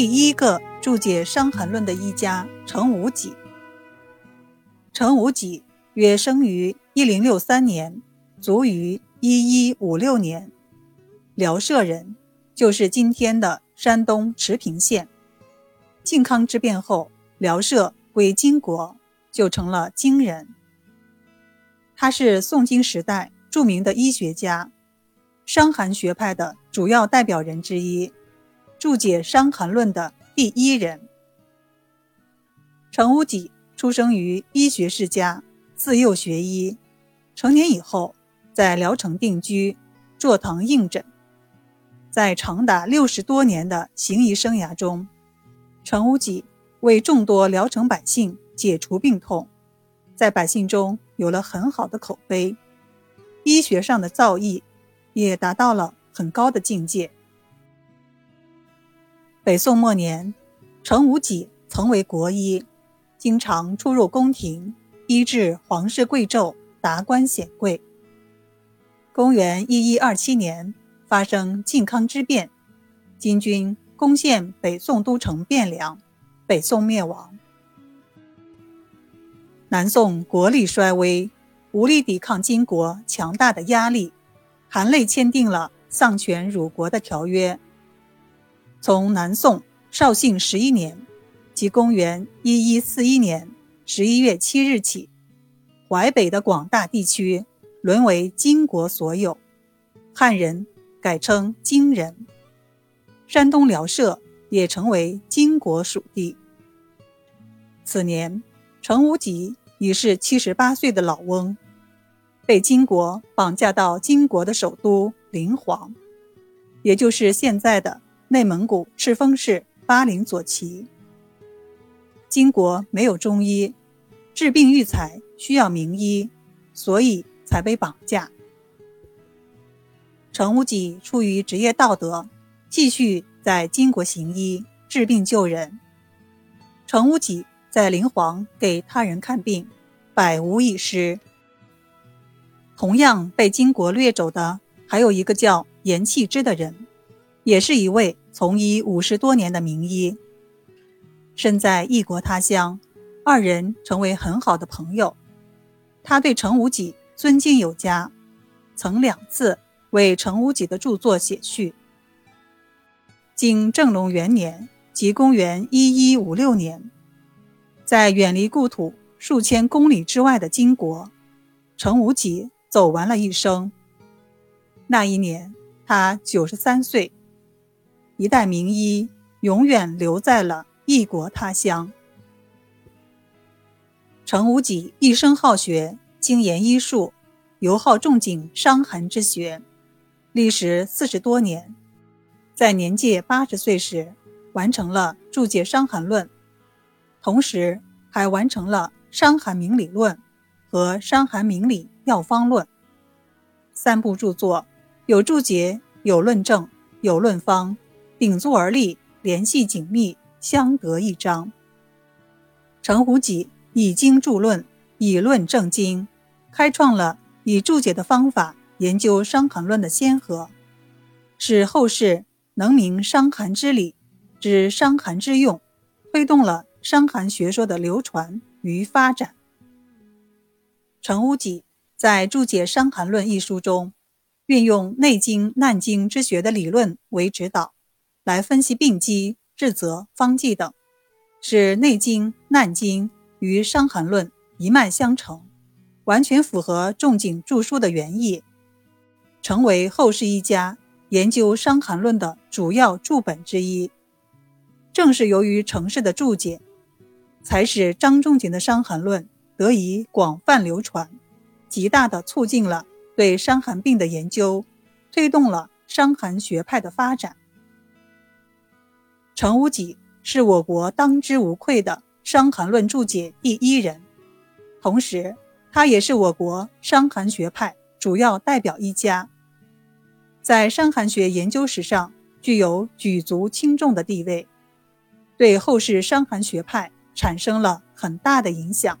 第一个注解《伤寒论》的医家程无己。程无己约生于一零六三年，卒于一一五六年，辽舍人，就是今天的山东茌平县。靖康之变后，辽舍归金国，就成了金人。他是宋金时代著名的医学家，伤寒学派的主要代表人之一，注解《伤寒论》的第一人。程无己出生于医学世家，自幼学医，成年以后在聊城定居，坐堂应诊。在长达六十多年的行医生涯中，程无己为众多聊城百姓解除病痛，在百姓中有了很好的口碑，医学上的造诣也达到了很高的境界。北宋末年，程无己曾为国医，经常出入宫廷，医治皇室贵胄、达官显贵。公元一一二七年，发生靖康之变，金军。攻陷北宋都城汴梁，北宋灭亡。南宋国力衰微，无力抵抗金国强大的压力，含泪签订了丧权辱国的条约。从南宋绍兴十一年，即公元一一四一年十一月七日起，淮北的广大地区沦为金国所有，汉人改称金人。山东辽舍也成为金国属地。此年，程无极已是七十八岁的老翁，被金国绑架到金国的首都临潢，也就是现在的内蒙古赤峰市巴陵左旗。金国没有中医，治病育才需要名医，所以才被绑架。程无己出于职业道德。继续在金国行医治病救人。程无己在灵皇给他人看病，百无一失。同样被金国掠走的还有一个叫严弃之的人，也是一位从医五十多年的名医。身在异国他乡，二人成为很好的朋友。他对程无己尊敬有加，曾两次为程无己的著作写序。经正隆元年，即公元一一五六年，在远离故土数千公里之外的金国，程无己走完了一生。那一年，他九十三岁，一代名医永远留在了异国他乡。程无己一生好学，精研医术，尤好仲景伤寒之学，历时四十多年。在年届八十岁时，完成了注解《伤寒论》，同时还完成了《伤寒明理论》和《伤寒明理药方论》三部著作，有注解，有论证，有论方，鼎足而立，联系紧密，相得益彰。程无己以经注论，以论证经，开创了以注解的方法研究《伤寒论》的先河，使后世。能明伤寒之理，知伤寒之用，推动了伤寒学说的流传与发展。程无己在注解《伤寒论》一书中，运用《内经》《难经》之学的理论为指导，来分析病机、治则、方剂等，使《内经》《难经》与《伤寒论》一脉相承，完全符合仲景著书的原意，成为后世一家。研究《伤寒论》的主要注本之一，正是由于程氏的注解，才使张仲景的《伤寒论》得以广泛流传，极大地促进了对伤寒病的研究，推动了伤寒学派的发展。程无己是我国当之无愧的《伤寒论》注解第一人，同时，他也是我国伤寒学派主要代表一家。在伤寒学研究史上具有举足轻重的地位，对后世伤寒学派产生了很大的影响。《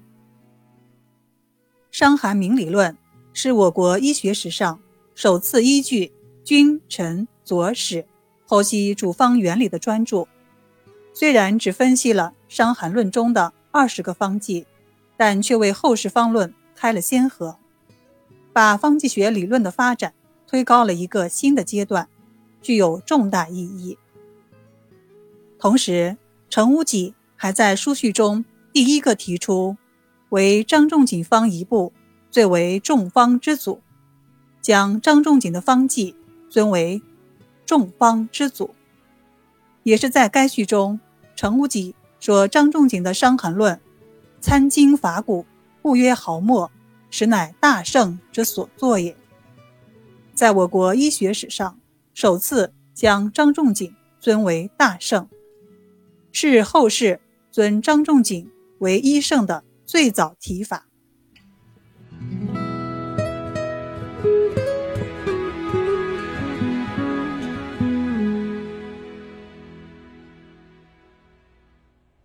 伤寒明理论》是我国医学史上首次依据君臣佐使剖析主方原理的专著，虽然只分析了《伤寒论》中的二十个方剂，但却为后世方论开了先河，把方剂学理论的发展推高了一个新的阶段，具有重大意义。同时，程无己还在书序中第一个提出，为张仲景方一部最为众方之祖，将张仲景的方剂尊为众方之祖。也是在该序中，程无己说张仲景的《伤寒论》参经伐古，不约毫末，实乃大圣之所作也。在我国医学史上，首次将张仲景尊为大圣，是后世尊张仲景为医圣的最早提法。